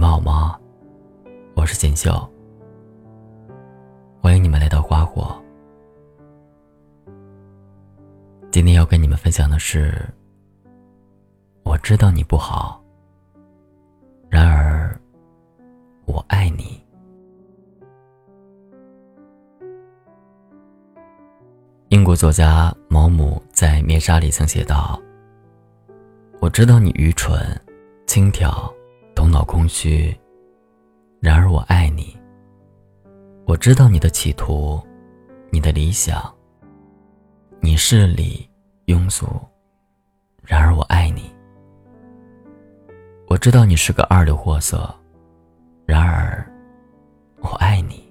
们好吗？我是锦绣，欢迎你们来到花火。今天要跟你们分享的是，我知道你不好，然而我爱你。英国作家毛姆在《灭杀》里曾写道：“我知道你愚蠢、轻佻。”脑空虚，然而我爱你。我知道你的企图，你的理想。你势利、庸俗，然而我爱你。我知道你是个二流货色，然而我爱你。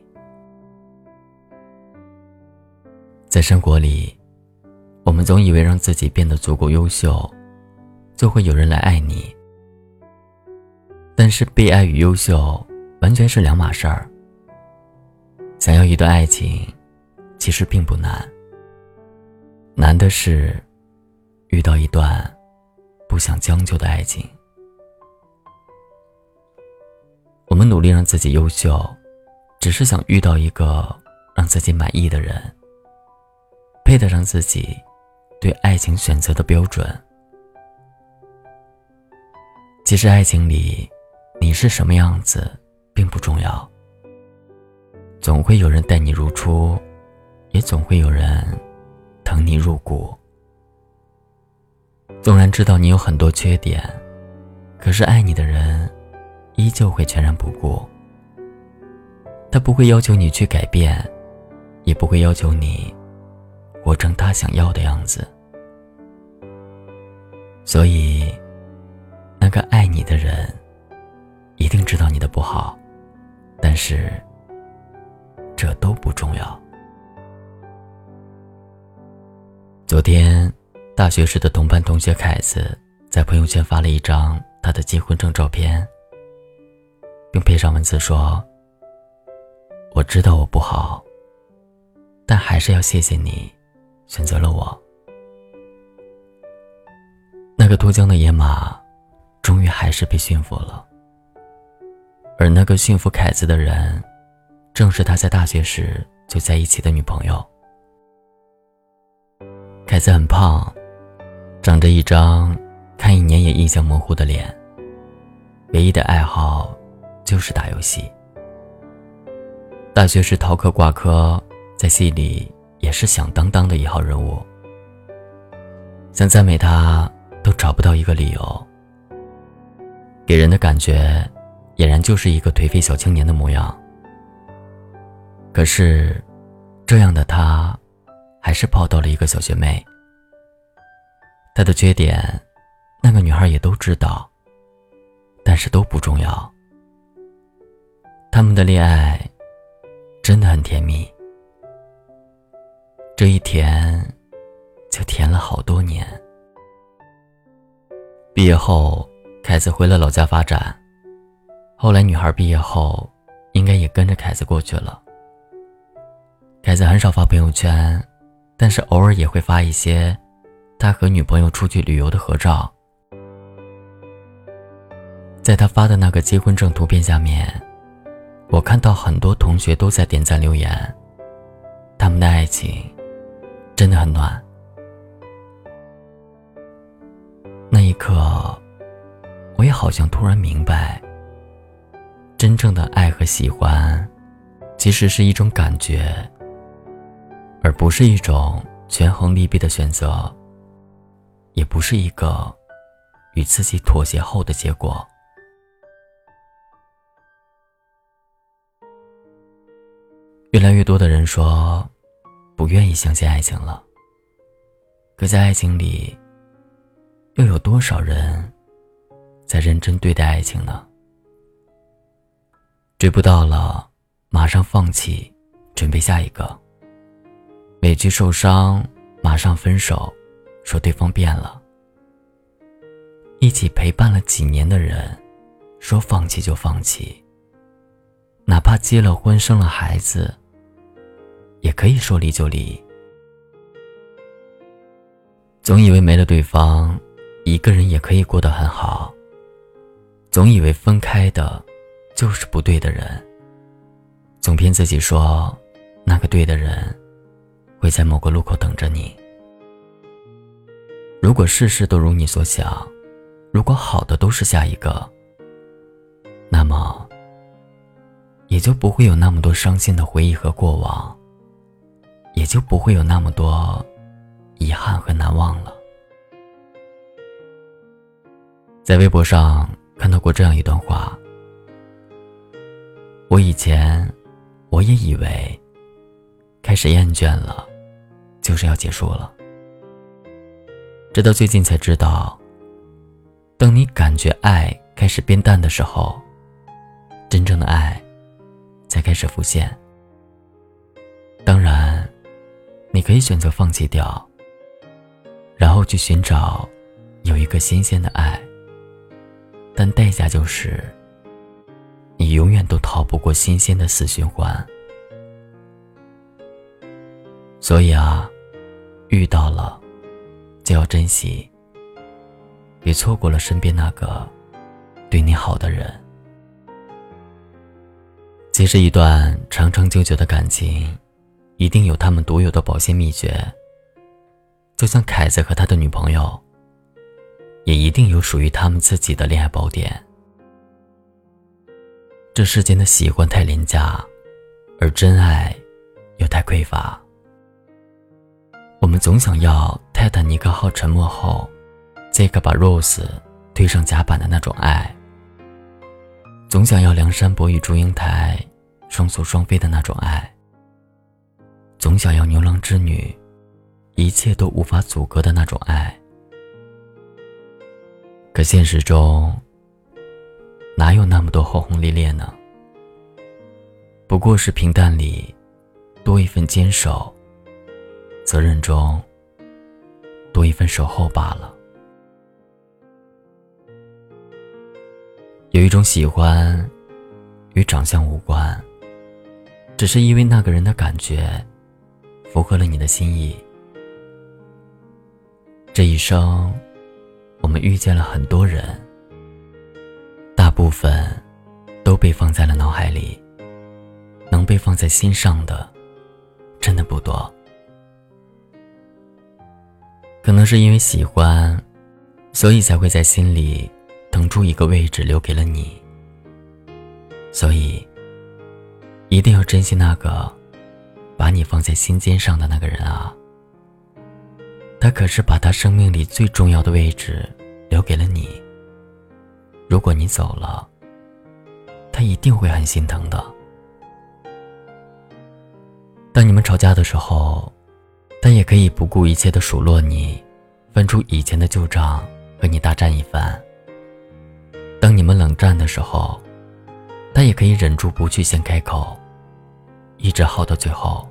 在生活里，我们总以为让自己变得足够优秀，就会有人来爱你。但是被爱与优秀完全是两码事儿。想要一段爱情，其实并不难。难的是遇到一段不想将就的爱情。我们努力让自己优秀，只是想遇到一个让自己满意的人，配得上自己对爱情选择的标准。其实爱情里。你是什么样子，并不重要。总会有人待你如初，也总会有人疼你入骨。纵然知道你有很多缺点，可是爱你的人依旧会全然不顾。他不会要求你去改变，也不会要求你活成他想要的样子。所以，那个爱你的人。知道你的不好，但是这都不重要。昨天，大学时的同班同学凯子在朋友圈发了一张他的结婚证照片，并配上文字说：“我知道我不好，但还是要谢谢你选择了我。”那个脱缰的野马，终于还是被驯服了。而那个驯服凯子的人，正是他在大学时就在一起的女朋友。凯子很胖，长着一张看一年也印象模糊的脸。唯一的爱好就是打游戏。大学时逃课挂科，在戏里也是响当当的一号人物。想赞美他，都找不到一个理由。给人的感觉。俨然就是一个颓废小青年的模样。可是，这样的他，还是泡到了一个小学妹。他的缺点，那个女孩也都知道，但是都不重要。他们的恋爱，真的很甜蜜。这一甜，就甜了好多年。毕业后，凯子回了老家发展。后来，女孩毕业后，应该也跟着凯子过去了。凯子很少发朋友圈，但是偶尔也会发一些他和女朋友出去旅游的合照。在他发的那个结婚证图片下面，我看到很多同学都在点赞留言。他们的爱情真的很暖。那一刻，我也好像突然明白。真正的爱和喜欢，其实是一种感觉，而不是一种权衡利弊的选择，也不是一个与自己妥协后的结果。越来越多的人说，不愿意相信爱情了。可在爱情里，又有多少人在认真对待爱情呢？追不到了，马上放弃，准备下一个。委屈受伤，马上分手，说对方变了。一起陪伴了几年的人，说放弃就放弃。哪怕结了婚，生了孩子，也可以说离就离。总以为没了对方，一个人也可以过得很好。总以为分开的。就是不对的人，总骗自己说那个对的人会在某个路口等着你。如果事事都如你所想，如果好的都是下一个，那么也就不会有那么多伤心的回忆和过往，也就不会有那么多遗憾和难忘了。在微博上看到过这样一段话：我以前我也以为开始厌倦了，就是要结束了。直到最近才知道，当你感觉爱开始变淡的时候，真正的爱才开始浮现。当然，你可以选择放弃掉，然后去寻找有一个新鲜的爱，但代价就是，你永远都逃不过新鲜的死循环。所以啊，遇到了。就要珍惜，别错过了身边那个对你好的人。其实，一段长长久久的感情，一定有他们独有的保鲜秘诀。就像凯子和他的女朋友，也一定有属于他们自己的恋爱宝典。这世间的喜欢太廉价，而真爱又太匮乏。我们总想要泰坦尼克号沉没后，杰克把 Rose 推上甲板的那种爱；总想要梁山伯与祝英台双宿双飞的那种爱；总想要牛郎织女一切都无法阻隔的那种爱。可现实中，哪有那么多轰轰烈烈呢？不过是平淡里多一份坚守。责任中多一份守候罢了。有一种喜欢，与长相无关，只是因为那个人的感觉符合了你的心意。这一生，我们遇见了很多人，大部分都被放在了脑海里，能被放在心上的，真的不多。可能是因为喜欢，所以才会在心里腾出一个位置留给了你。所以，一定要珍惜那个把你放在心尖上的那个人啊！他可是把他生命里最重要的位置留给了你。如果你走了，他一定会很心疼的。当你们吵架的时候。他也可以不顾一切的数落你，翻出以前的旧账和你大战一番。当你们冷战的时候，他也可以忍住不去先开口，一直耗到最后。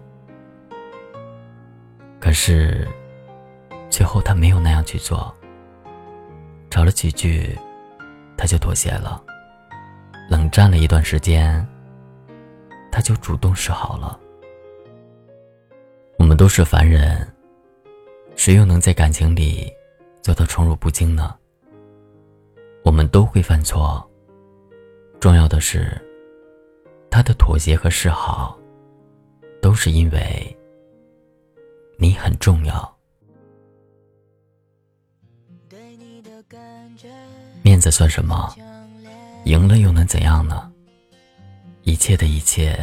可是，最后他没有那样去做。吵了几句，他就妥协了。冷战了一段时间，他就主动示好了。我们都是凡人，谁又能在感情里做到宠辱不惊呢？我们都会犯错，重要的是，他的妥协和示好，都是因为你很重要。面子算什么？赢了又能怎样呢？一切的一切，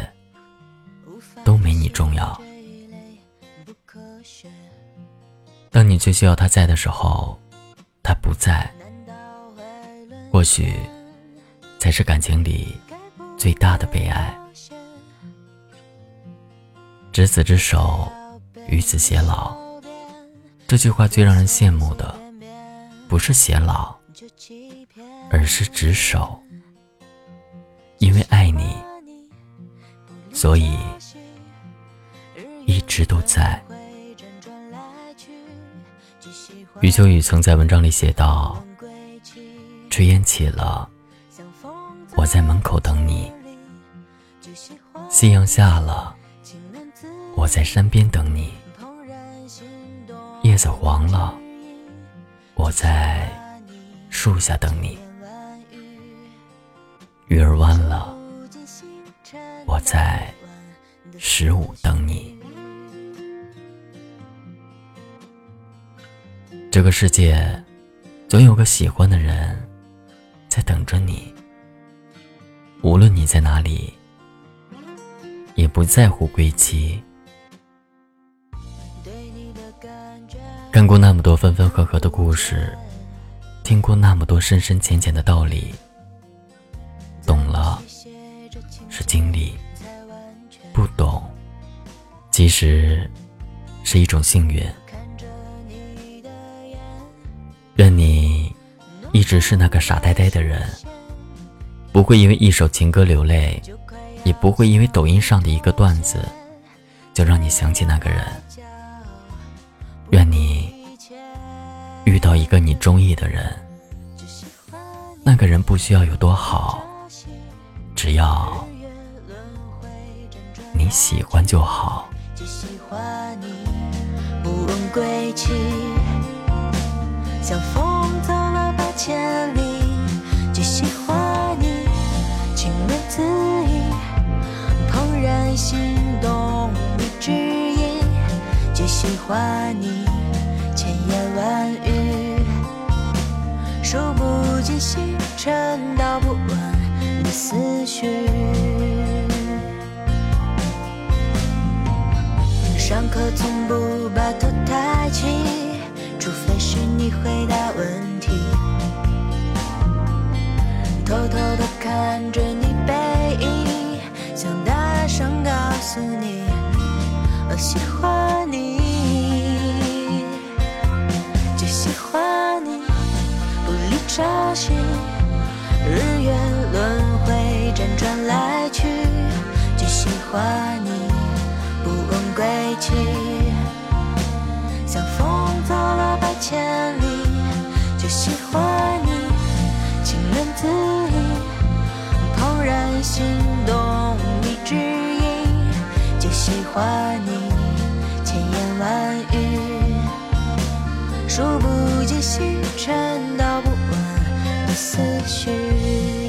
都没你重要。当你最需要他在的时候，他不在，或许才是感情里最大的悲哀。执子之手，与子偕老。这句话最让人羡慕的，不是偕老，而是执手。因为爱你，所以一直都在。余秋雨曾在文章里写道：“炊烟起了，我在门口等你；夕阳下了，我在山边等你；叶子黄了，我在树下等你；鱼儿弯了，我在十五等你。这个世界，总有个喜欢的人在等着你。无论你在哪里，也不在乎归期。看过那么多分分合合的故事，听过那么多深深浅浅的道理。懂了是经历，不懂其实是一种幸运。愿你一直是那个傻呆呆的人，不会因为一首情歌流泪，也不会因为抖音上的一个段子就让你想起那个人。愿你遇到一个你中意的人，那个人不需要有多好。只要你喜欢就好。只喜欢你，不问归期，像风走了八千里。只喜欢你，情论字意，怦然心动无指引。只喜欢你，千言万语，数不尽星。思绪，上课从不把头抬起，除非是你回答问题。偷偷的看着你背影，想大声告诉你，我喜欢你，只喜欢你，不理朝夕，喜欢你，不问归期。像风走了百千里，就喜欢你，情人字意，怦然心动一指引。就喜欢你，千言万语，数不尽星辰道不完的思绪。